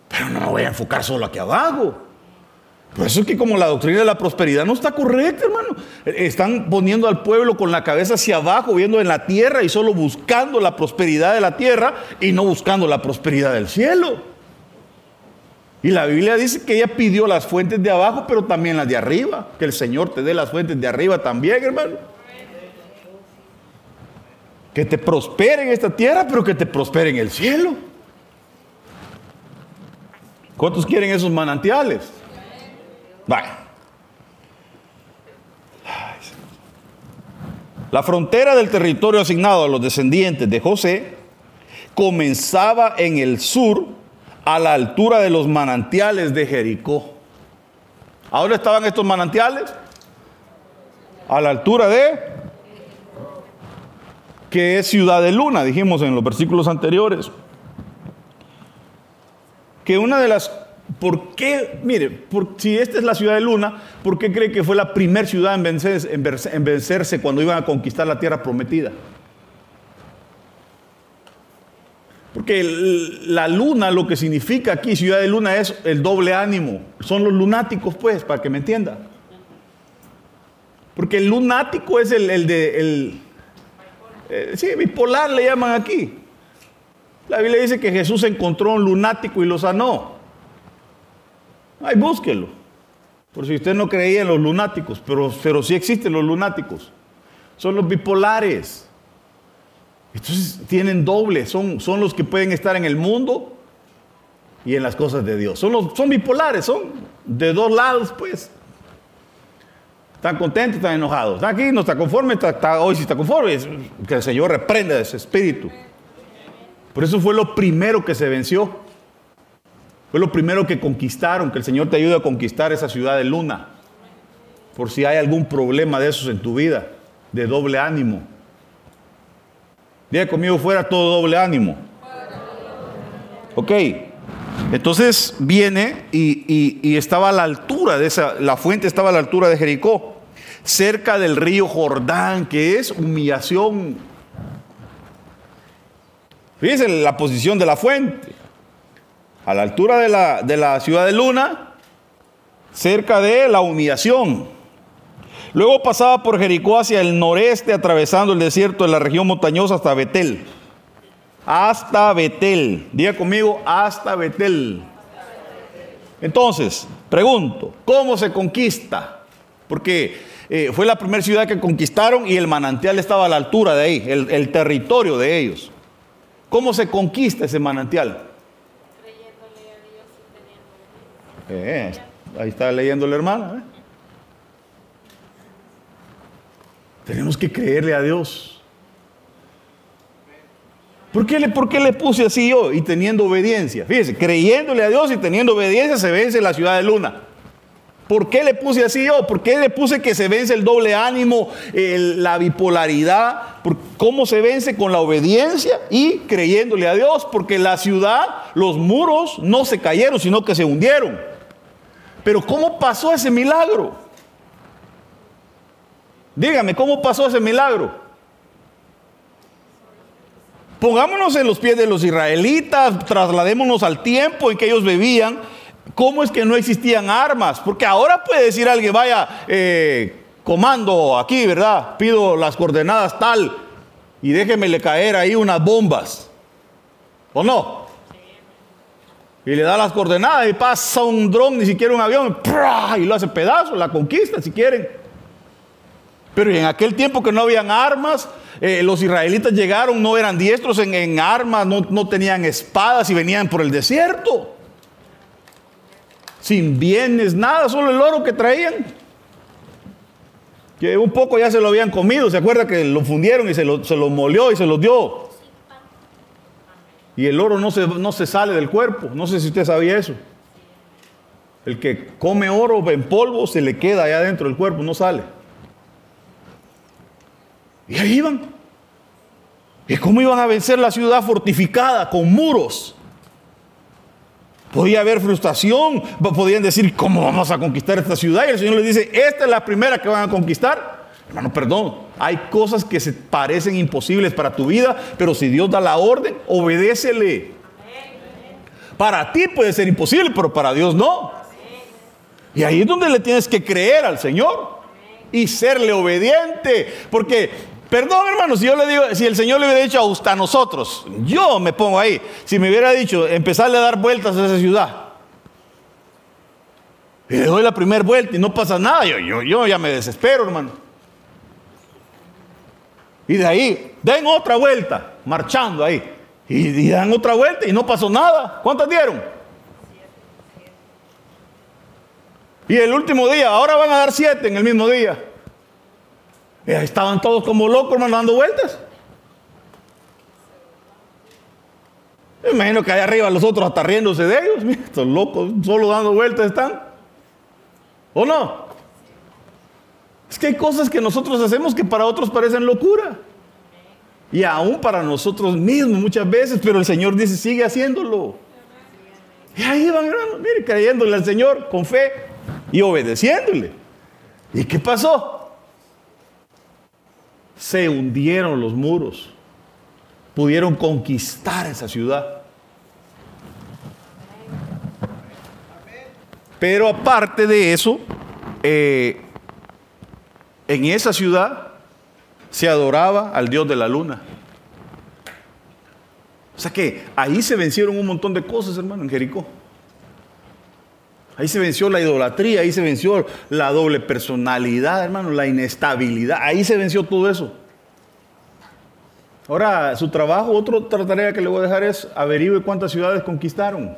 Pero no me voy a enfocar solo aquí abajo. Por eso es que como la doctrina de la prosperidad no está correcta, hermano. Están poniendo al pueblo con la cabeza hacia abajo, viendo en la tierra y solo buscando la prosperidad de la tierra y no buscando la prosperidad del cielo. Y la Biblia dice que ella pidió las fuentes de abajo, pero también las de arriba. Que el Señor te dé las fuentes de arriba también, hermano. Que te prospere en esta tierra, pero que te prospere en el cielo. ¿Cuántos quieren esos manantiales? La frontera del territorio asignado a los descendientes de José comenzaba en el sur a la altura de los manantiales de Jericó. ¿Ahora estaban estos manantiales? A la altura de que es ciudad de luna, dijimos en los versículos anteriores. Que una de las ¿Por qué? Mire, si esta es la ciudad de Luna, ¿por qué cree que fue la primera ciudad en vencerse, en vencerse cuando iban a conquistar la tierra prometida? Porque la luna, lo que significa aquí, ciudad de luna, es el doble ánimo. Son los lunáticos, pues, para que me entienda. Porque el lunático es el, de. El, eh, sí, bipolar le llaman aquí. La Biblia dice que Jesús encontró un lunático y lo sanó. Ay, búsquelo. Por si usted no creía en los lunáticos, pero, pero sí existen los lunáticos. Son los bipolares. Entonces tienen doble, son, son los que pueden estar en el mundo y en las cosas de Dios. Son, los, son bipolares, son de dos lados, pues. Están contentos, están enojados. Está aquí, no está conforme, está, hoy sí está conforme. Que el Señor reprenda ese espíritu. Por eso fue lo primero que se venció. Fue lo primero que conquistaron, que el Señor te ayude a conquistar esa ciudad de luna. Por si hay algún problema de esos en tu vida, de doble ánimo. Diga conmigo fuera todo doble ánimo. Ok. Entonces viene y, estaba a la altura de esa, la fuente estaba a la altura de Jericó, cerca del río Jordán, que es humillación. Fíjense la posición de la fuente a la altura de la, de la ciudad de Luna, cerca de la humillación. Luego pasaba por Jericó hacia el noreste, atravesando el desierto de la región montañosa hasta Betel. hasta Betel. Diga conmigo, hasta Betel. Entonces, pregunto, ¿cómo se conquista? Porque eh, fue la primera ciudad que conquistaron y el manantial estaba a la altura de ahí, el, territorio de ellos. ¿Cómo se conquista ese manantial? Creyéndole a Dios y teniendo eh, ahí está leyendo la hermana. ¿eh? Tenemos que creerle a Dios. ¿Por qué, le, ¿Por qué le puse así yo? Y teniendo obediencia. Fíjese, creyéndole a Dios y teniendo obediencia se vence la ciudad de Luna. ¿Por qué le puse así yo? ¿Por qué le puse que se vence el doble ánimo, la bipolaridad? ¿Cómo se vence con la obediencia y creyéndole a Dios? Porque la ciudad, los muros no se cayeron, sino que se hundieron. Pero ¿cómo pasó ese milagro? Dígame, ¿cómo pasó ese milagro? Pongámonos en los pies de los israelitas, trasladémonos al tiempo en que ellos vivían. ¿Cómo es que no existían armas? Porque ahora puede decir alguien, vaya, eh, comando aquí, ¿verdad? Pido las coordenadas tal y déjemele caer ahí unas bombas. ¿O no? Y le da las coordenadas y pasa un dron, ni siquiera un avión, y lo hace pedazo, la conquista si quieren. Pero en aquel tiempo que no habían armas, eh, los israelitas llegaron, no eran diestros en, armas, no, tenían espadas y venían por el desierto. Sin bienes, nada, solo el oro que traían. Que un poco ya se lo habían comido, ¿se acuerda que lo fundieron y se lo, se molió y se lo dio? Y el oro no se, no se sale del cuerpo, no sé si usted sabía eso. El que come oro en polvo se le queda allá dentro del cuerpo, no sale. Y ahí iban. ¿Y cómo iban a vencer la ciudad fortificada con muros? Podía haber frustración, podían decir, ¿cómo vamos a conquistar esta ciudad? Y el Señor les dice, esta es la primera que van a conquistar. Hermano, perdón, hay cosas que se parecen imposibles para tu vida, pero si Dios da la orden, obedécele. Para ti puede ser imposible, pero para Dios no. Y ahí es donde le tienes que creer al Señor y serle obediente, porque Perdón, hermano, si yo le digo, si el Señor le hubiera dicho a nosotros, yo me pongo ahí. Si me hubiera dicho, empezarle a dar vueltas a esa ciudad. Y le doy la primera vuelta y no pasa nada, yo, yo ya me desespero, hermano. Y de ahí, den otra vuelta, marchando ahí. Y, dan otra vuelta y no pasó nada. ¿Cuántas dieron? Y el último día, ahora van a dar siete en el mismo día. Estaban todos como locos, hermano, dando vueltas. Imagino que allá arriba los otros hasta riéndose de ellos. Mira, estos locos, solo dando vueltas están. ¿O no? Que hay cosas que nosotros hacemos que para otros parecen locura. Y aún para nosotros mismos muchas veces, pero el Señor dice, sigue haciéndolo. Y ahí van, hermano, mire, creyéndole al Señor con fe y obedeciéndole. ¿Y qué pasó? se hundieron los muros, pudieron conquistar esa ciudad. Pero aparte de eso, eh, en esa ciudad se adoraba al dios de la luna. O sea que ahí se vencieron un montón de cosas, hermano, en Jericó. Ahí se venció la idolatría, ahí se venció la doble personalidad, hermano, la inestabilidad. Ahí se venció todo eso. Ahora, su trabajo, otra tarea que le voy a dejar es averigüe cuántas ciudades conquistaron.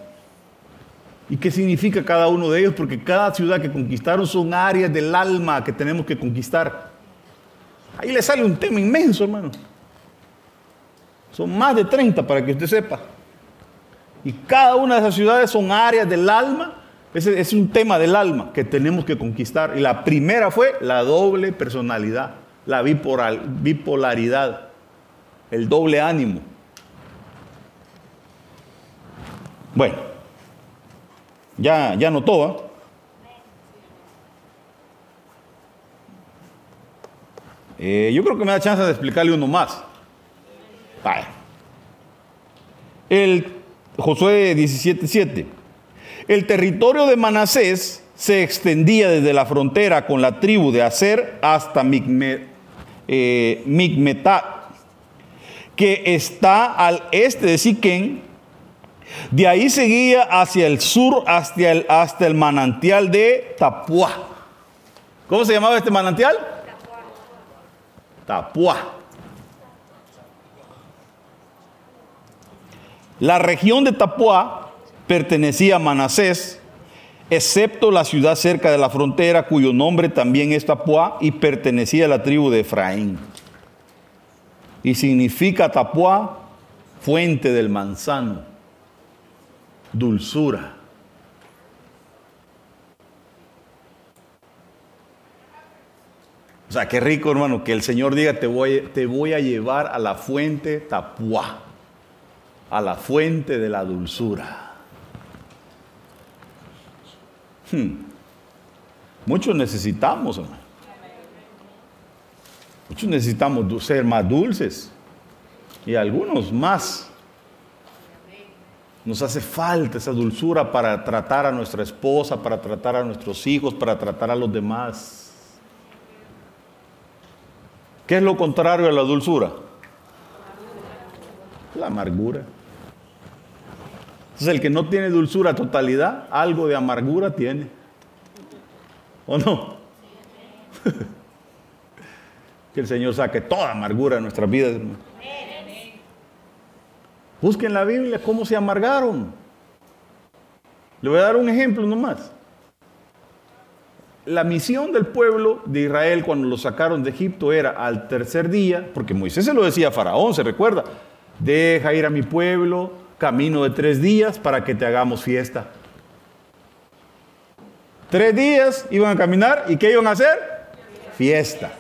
¿Y qué significa cada uno de ellos? Porque cada ciudad que conquistaron son áreas del alma que tenemos que conquistar. Ahí le sale un tema inmenso, hermano. Son más de 30 para que usted sepa. Y cada una de esas ciudades son áreas del alma es un tema del alma que tenemos que conquistar. Y la primera fue la doble personalidad, la bipolaridad, el doble ánimo. Bueno, ya, ya notó. Eh, yo creo que me da chance de explicarle uno más. El Josué 17:7. El territorio de Manasés se extendía desde la frontera con la tribu de Aser hasta eh, Migmetá, que está al este de Siquén. De ahí seguía hacia el sur, hasta el, hasta el manantial de Tapuá. ¿Cómo se llamaba este manantial? Tapuá. La región de Tapuá pertenecía a Manasés, excepto la ciudad cerca de la frontera, cuyo nombre también es Tapuá y pertenecía a la tribu de Efraín. Y significa Tapuá, fuente del manzano, dulzura. O sea, qué rico, hermano, que el Señor diga, te voy, te voy a llevar a la fuente Tapuá, a la fuente de la dulzura. Hmm. Muchos necesitamos, hermano. Muchos necesitamos ser más dulces y algunos más. Nos hace falta esa dulzura para tratar a nuestra esposa, para tratar a nuestros hijos, para tratar a los demás. ¿Qué es lo contrario a la dulzura? La amargura. Entonces el que no tiene dulzura totalidad, algo de amargura tiene. ¿O no? que el Señor saque toda amargura de nuestras vidas. Busquen la Biblia cómo se amargaron. Le voy a dar un ejemplo nomás. La misión del pueblo de Israel cuando lo sacaron de Egipto era al tercer día, porque Moisés se lo decía a Faraón, se recuerda, deja ir a mi pueblo, camino de tres días para que te hagamos fiesta. Tres días iban a caminar y ¿qué iban a hacer? Fiesta.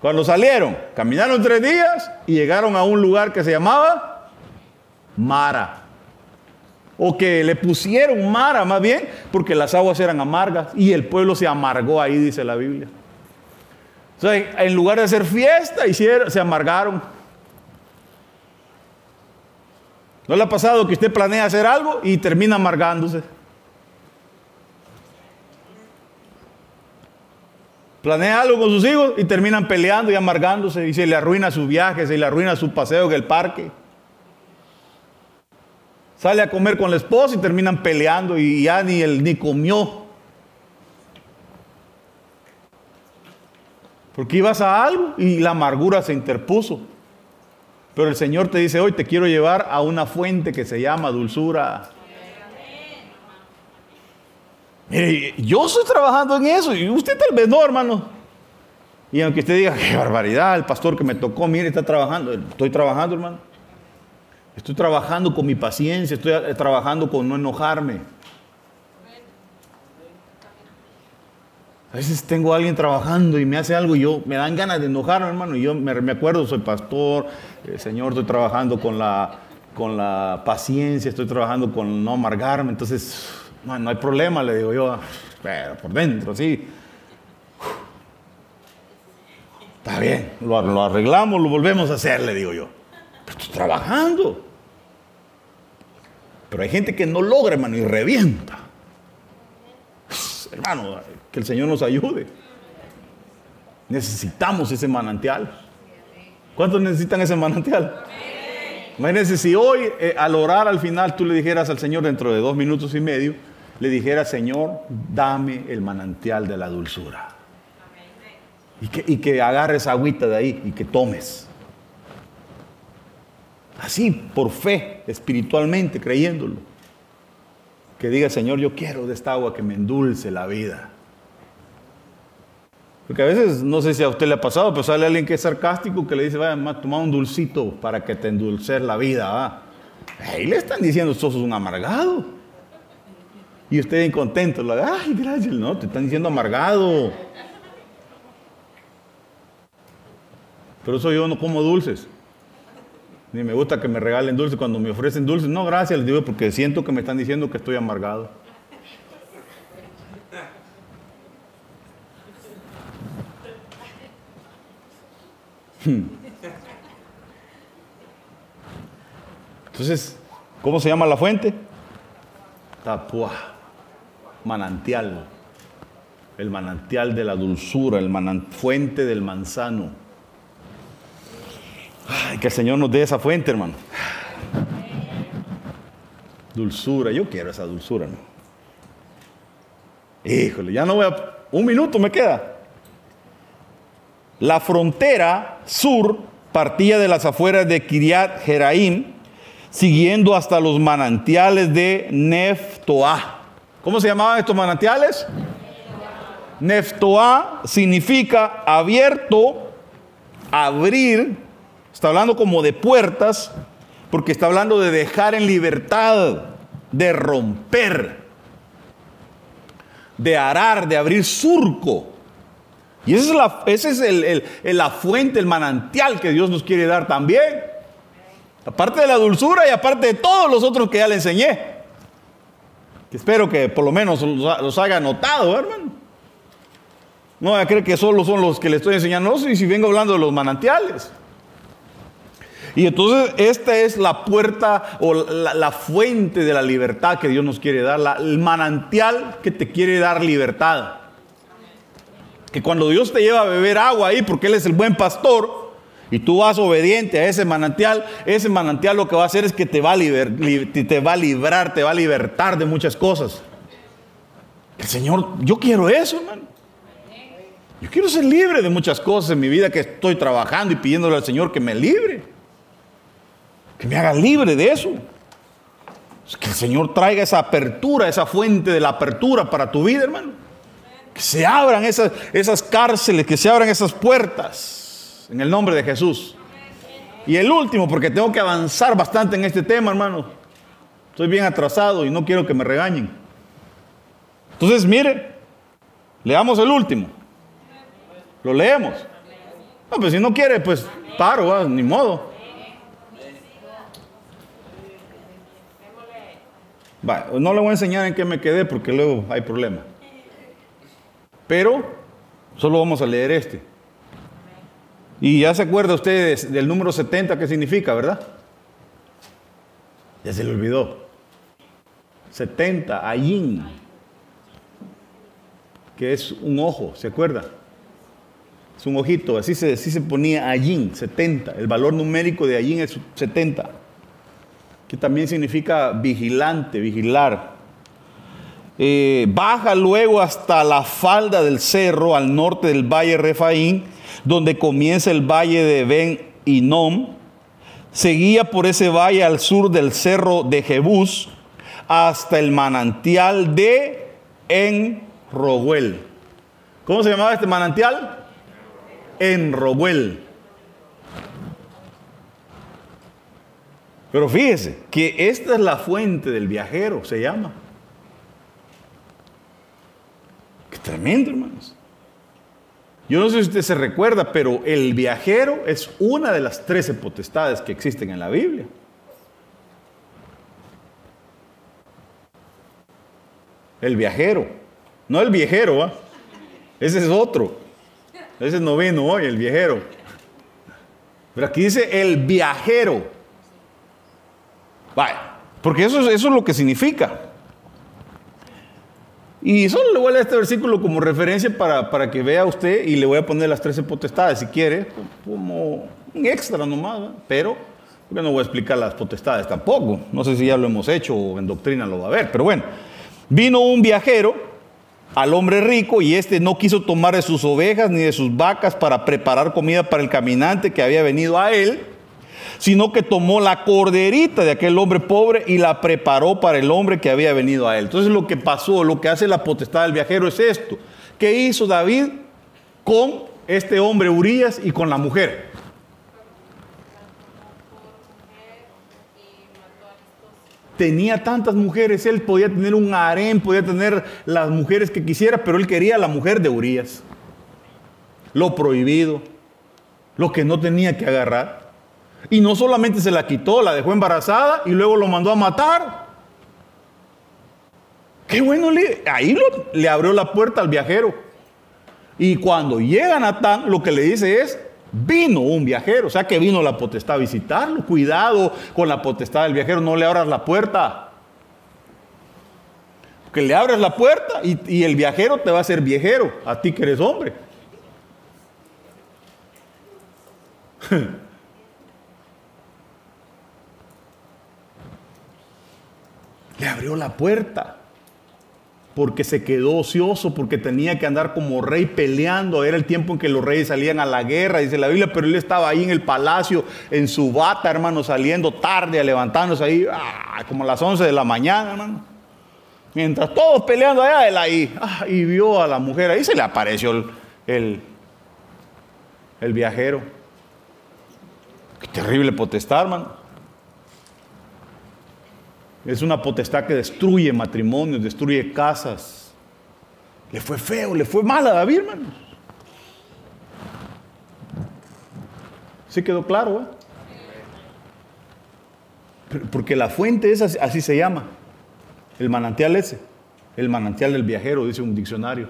Cuando salieron, caminaron tres días y llegaron a un lugar que se llamaba Mara. O que le pusieron Mara más bien, porque las aguas eran amargas y el pueblo se amargó ahí, dice la Biblia. O sea, en lugar de hacer fiesta, hicieron, se amargaron. ¿No le ha pasado que usted planea hacer algo y termina amargándose? Planea algo con sus hijos y terminan peleando y amargándose y se le arruina su viaje, se le arruina su paseo en el parque. Sale a comer con la esposa y terminan peleando y ya ni él ni comió. Porque ibas a algo y la amargura se interpuso. Pero el Señor te dice hoy, te quiero llevar a una fuente que se llama dulzura. Mire, yo estoy trabajando en eso y usted tal vez no, hermano. Y aunque usted diga, qué barbaridad, el pastor que me tocó, mire, está trabajando. Estoy trabajando, hermano. Estoy trabajando con mi paciencia, estoy eh, trabajando con no enojarme. A veces tengo a alguien trabajando y me hace algo y yo me dan ganas de enojarme, hermano. Y yo me, acuerdo, soy pastor, eh, Señor, estoy trabajando con la, con la paciencia, estoy trabajando con no amargarme. Entonces, no, no hay problema, le digo yo, pero por dentro, sí. Está bien, lo, arreglamos, lo volvemos a hacer, le digo yo. Pero estoy trabajando. Pero hay gente que no logra, hermano, y revienta. Hermano, que el Señor nos ayude. Necesitamos ese manantial. ¿Cuántos necesitan ese manantial? Imagínense si hoy eh, al orar al final tú le dijeras al Señor dentro de dos minutos y medio, le dijera, Señor, dame el manantial de la dulzura. Y que, y que agarres agüita de ahí y que tomes. Así, por fe, espiritualmente, creyéndolo. Que diga, Señor, yo quiero de esta agua que me endulce la vida. Porque a veces, no sé si a usted le ha pasado, pero sale alguien que es sarcástico que le dice, vaya, toma un dulcito para que te endulce la vida. Ahí le están diciendo, sos un amargado. Y usted incontento, lo ay, gracias, no, te están diciendo amargado. Pero eso yo no como dulces. Ni me gusta que me regalen dulces cuando me ofrecen dulces. No, gracias, les digo, porque siento que me están diciendo que estoy amargado. Entonces, ¿cómo se llama la fuente? Tapuá manantial, el manantial de la dulzura, el fuente del manzano. Que el Señor nos dé esa fuente, hermano. Dulzura, yo quiero esa dulzura. Híjole, ya no voy a... Un minuto me queda. La frontera sur partía de las afueras de Kiriat Jeraim, siguiendo hasta los manantiales de Neftoah. ¿Cómo se llamaban estos manantiales? Neftoah significa abierto, abrir, está hablando como de puertas, porque está hablando de dejar en libertad, de romper, de arar, de abrir surco. Y esa es, la, es la fuente, el manantial que Dios nos quiere dar también. Aparte de la dulzura y aparte de todos los otros que ya le enseñé. Que espero que por lo menos los, haya notado, hermano. No voy a creer que solo son los que le estoy enseñando, no, si, si vengo hablando de los manantiales. Y entonces esta es la puerta o la, fuente de la libertad que Dios nos quiere dar, el manantial que te quiere dar libertad. Que cuando Dios te lleva a beber agua ahí, porque Él es el buen pastor, y tú vas obediente a ese manantial, ese manantial lo que va a hacer es que te va a, te va a librar, te va a libertar de muchas cosas. El Señor, yo quiero eso, hermano. Yo quiero ser libre de muchas cosas en mi vida que estoy trabajando y pidiéndole al Señor que me libre. Que me haga libre de eso. Que el Señor traiga esa apertura, esa fuente de la apertura para tu vida, hermano. Que se abran esas, esas cárceles, que se abran esas puertas. En el nombre de Jesús. Y el último, porque tengo que avanzar bastante en este tema, hermano. Estoy bien atrasado y no quiero que me regañen. Entonces, mire, leamos el último. Lo leemos. No, pues si no quiere, pues paro, ni modo. No le voy a enseñar en qué me quedé porque luego hay problema. Pero solo vamos a leer este. Y ya se acuerda usted del número 70, ¿qué significa, verdad? Ya se le olvidó. 70, Ayin, que es un ojo, ¿se acuerda? Es un ojito, así se, así se ponía Ayin, 70. El valor numérico de Ayin es 70, que también significa vigilante, vigilar. Eh, baja luego hasta la falda del cerro al norte del valle Refaín, donde comienza el valle de Ben Inom. Seguía por ese valle al sur del cerro de Jebús hasta el manantial de Enroguel. ¿Cómo se llamaba este manantial? en Pero fíjese que esta es la fuente del viajero, se llama. Qué tremendo, hermanos. Yo no sé si usted se recuerda, pero el viajero es una de las trece potestades que existen en la Biblia. El viajero, no el viejero, ¿ah? ese es otro. Ese no vino hoy, el viajero. Pero aquí dice el viajero. Vaya, porque eso, eso es lo que significa. Y solo le voy a leer este versículo como referencia para, para, que vea usted y le voy a poner las 13 potestades si quiere, como un extra nomás, pero porque no voy a explicar las potestades tampoco. No sé si ya lo hemos hecho o en doctrina lo va a ver, pero bueno. Vino un viajero al hombre rico y éste no quiso tomar de sus ovejas ni de sus vacas para preparar comida para el caminante que había venido a él, sino que tomó la corderita de aquel hombre pobre y la preparó para el hombre que había venido a él. Entonces lo que pasó, lo que hace la potestad del viajero es esto. ¿Qué hizo David con este hombre Urias y con la mujer? tenía tantas mujeres, él podía tener un harén, podía tener las mujeres que quisiera, pero él quería la mujer de Urias. Lo prohibido, lo que no tenía que agarrar. Y no solamente se la quitó, la dejó embarazada y luego lo mandó a matar. Qué bueno, ahí le abrió la puerta al viajero. Y cuando llega Natán, lo que le dice es, Vino un viajero, o sea que vino la potestad a visitarlo. Cuidado con la potestad del viajero, no le abras la puerta. Que le abras la puerta y, el viajero te va a hacer viejero, a ti que eres hombre. le abrió la puerta porque se quedó ocioso, porque tenía que andar como rey peleando. Era el tiempo en que los reyes salían a la guerra, dice la Biblia, pero él estaba ahí en el palacio, en su bata, hermano, saliendo tarde, levantándose ahí, ah, como a las 11 de la mañana, hermano. Mientras todos peleando allá, él ahí, ah, y vio a la mujer, ahí se le apareció el, el, el viajero. Qué terrible potestad, hermano. Es una potestad que destruye matrimonios, destruye casas. Le fue feo, le fue mal a David, hermanos. ¿Sí quedó claro? Eh? Porque la fuente es así, se llama. El manantial ese. El manantial del viajero, dice un diccionario.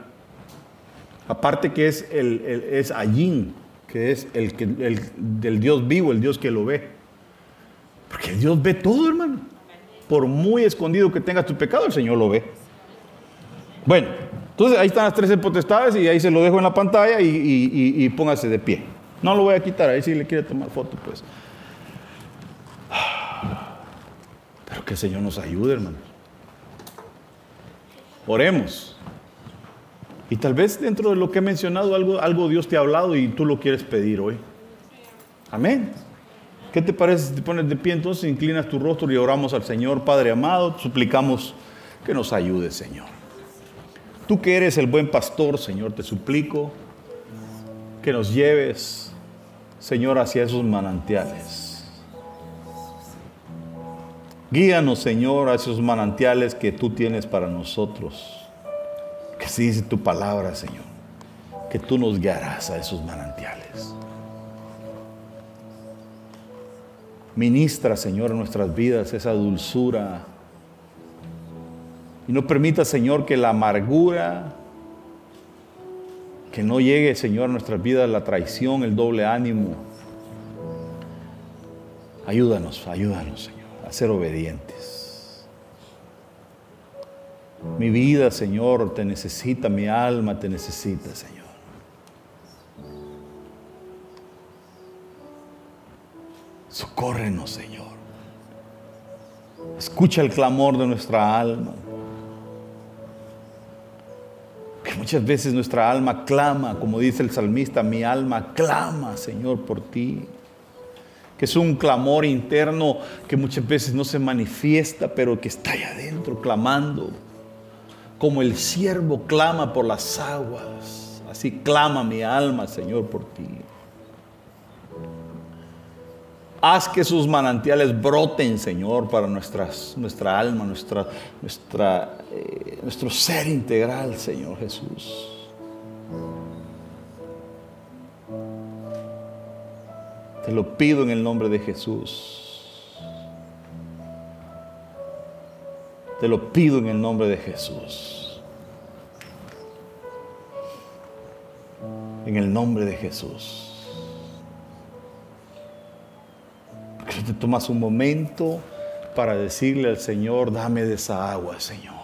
Aparte que es, el, es Allín, que es el, el del Dios vivo, el Dios que lo ve. Porque Dios ve todo, hermano por muy escondido que tengas tu pecado, el Señor lo ve. Bueno, entonces ahí están las tres potestades y ahí se lo dejo en la pantalla y, póngase de pie. No lo voy a quitar, ahí si le quiere tomar foto, pues. Pero que el Señor nos ayude, hermanos. Oremos. Y tal vez dentro de lo que he mencionado, algo, algo Dios te ha hablado y tú lo quieres pedir hoy. Amén. ¿Qué te parece si te pones de pie entonces, inclinas tu rostro y oramos al Señor, Padre amado, suplicamos que nos ayude, Señor. Tú que eres el buen pastor, Señor, te suplico que nos lleves, Señor, hacia esos manantiales. Guíanos, Señor, a esos manantiales que tú tienes para nosotros. Que si dice tu palabra, Señor, que tú nos guiarás a esos manantiales. Ministra, Señor, en nuestras vidas esa dulzura. Y no permita, Señor, que la amargura, que no llegue, Señor, a nuestras vidas la traición, el doble ánimo. Ayúdanos, ayúdanos, Señor, a ser obedientes. Mi vida, Señor, te necesita, mi alma te necesita, Señor. Socórrenos, Señor. Escucha el clamor de nuestra alma. Que muchas veces nuestra alma clama, como dice el salmista, mi alma clama, Señor, por ti. Que es un clamor interno que muchas veces no se manifiesta, pero que está ahí adentro clamando. Como el siervo clama por las aguas. Así clama mi alma, Señor, por ti. Haz que sus manantiales broten, Señor, para nuestras, nuestra alma, nuestra, nuestra, eh, nuestro ser integral, Señor Jesús. Te lo pido en el nombre de Jesús. Te lo pido en el nombre de Jesús. En el nombre de Jesús. Te tomas un momento para decirle al Señor, dame de esa agua, Señor.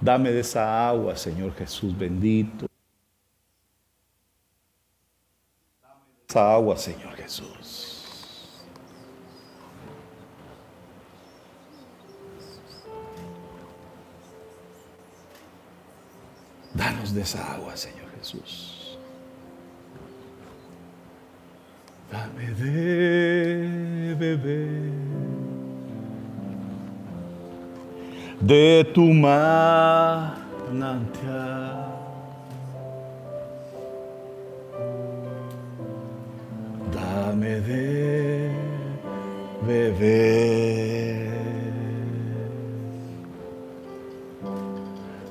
Dame de esa agua, Señor Jesús bendito. Dame de esa agua, Señor Jesús. Danos de esa agua, Señor Jesús. Dame de beber de tu manantial. Dame de beber.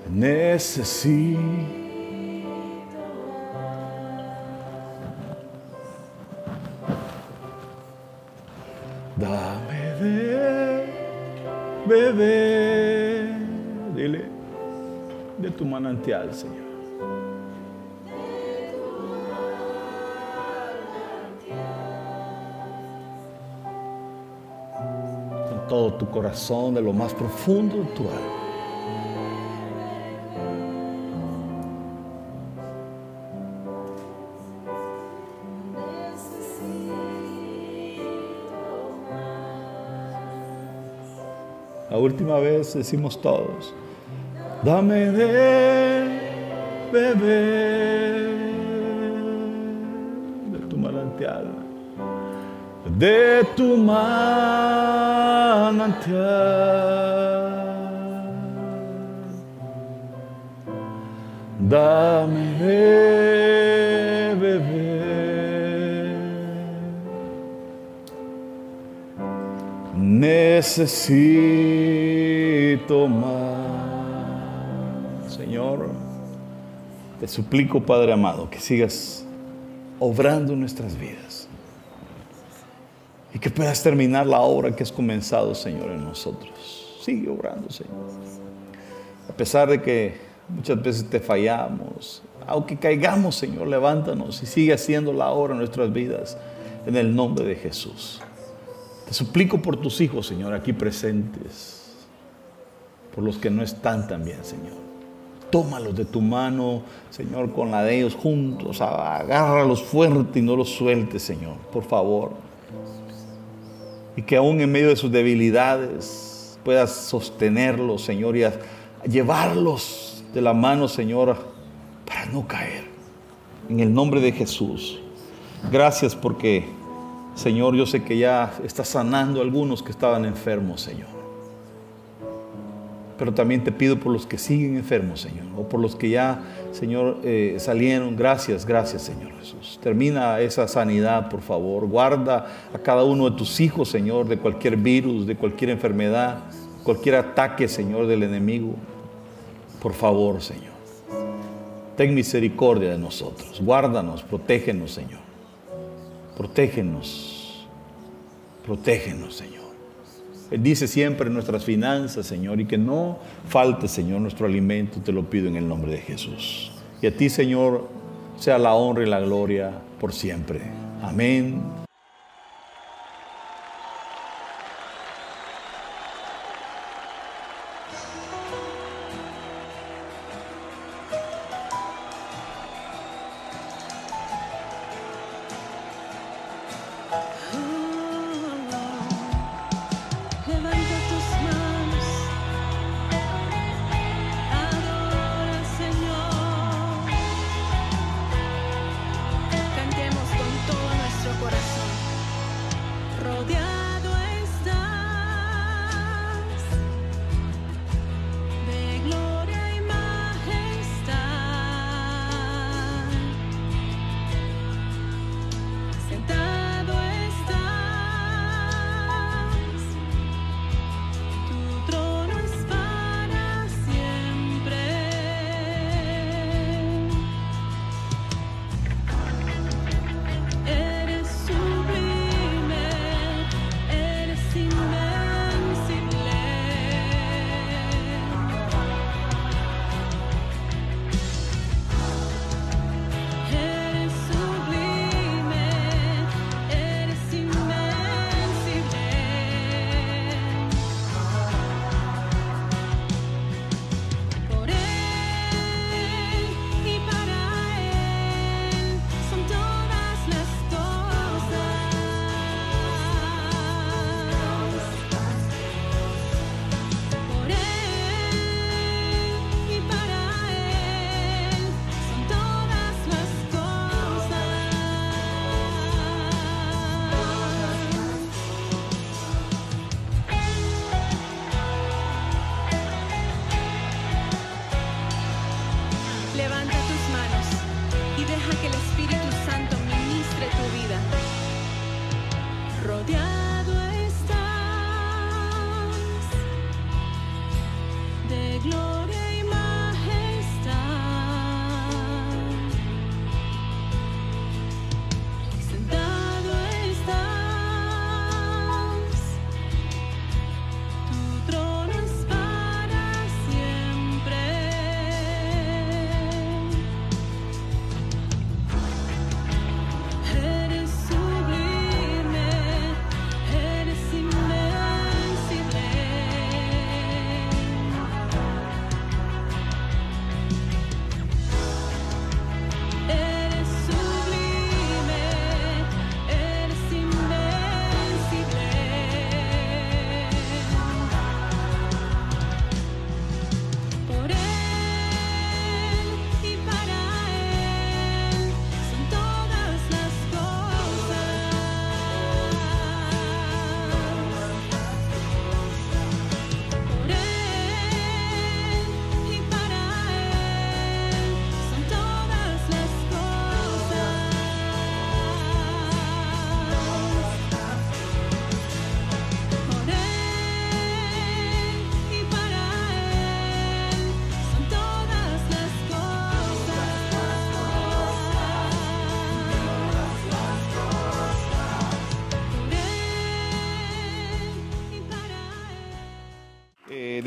Necesito Dame de beber, dile, de tu manantial, Señor. Todo tu corazón, de lo más profundo de tu alma. Última vez decimos todos, dame de beber de tu manantial, de tu manantial. Dame de Necesito más. Señor, te suplico, Padre amado, que sigas obrando en nuestras vidas. Y que puedas terminar la obra que has comenzado, Señor, en nosotros. Sigue obrando, Señor. A pesar de que Muchas veces te fallamos. Aunque caigamos, Señor, levántanos y sigue haciendo la obra en nuestras vidas en el nombre de Jesús. Te suplico por tus hijos, Señor, aquí presentes, por los que no están también, Señor. Tómalos de tu mano, Señor, con la de ellos juntos. Agárralos fuerte y no los sueltes, Señor, por favor. Y que aún en medio de sus debilidades puedas sostenerlos, Señor, y llevarlos de la mano, Señor, para no caer. En el nombre de Jesús. Gracias porque, Señor, yo sé que ya está sanando a algunos que estaban enfermos, Señor. Pero también te pido por los que siguen enfermos, Señor, o por los que ya, Señor, eh, salieron. Gracias, gracias, Señor Jesús. Termina esa sanidad, por favor. Guarda a cada uno de tus hijos, Señor, de cualquier virus, de cualquier enfermedad, cualquier ataque, Señor, del enemigo. Por favor, Señor. Ten misericordia de nosotros. Guárdanos, protégenos, Señor. Protégenos. Protégenos, Señor. Dice siempre nuestras finanzas, Señor, y que no falte, Señor, nuestro alimento, te lo pido en el nombre de Jesús. Y a ti, Señor, sea la honra y la gloria por siempre. Amén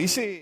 Dice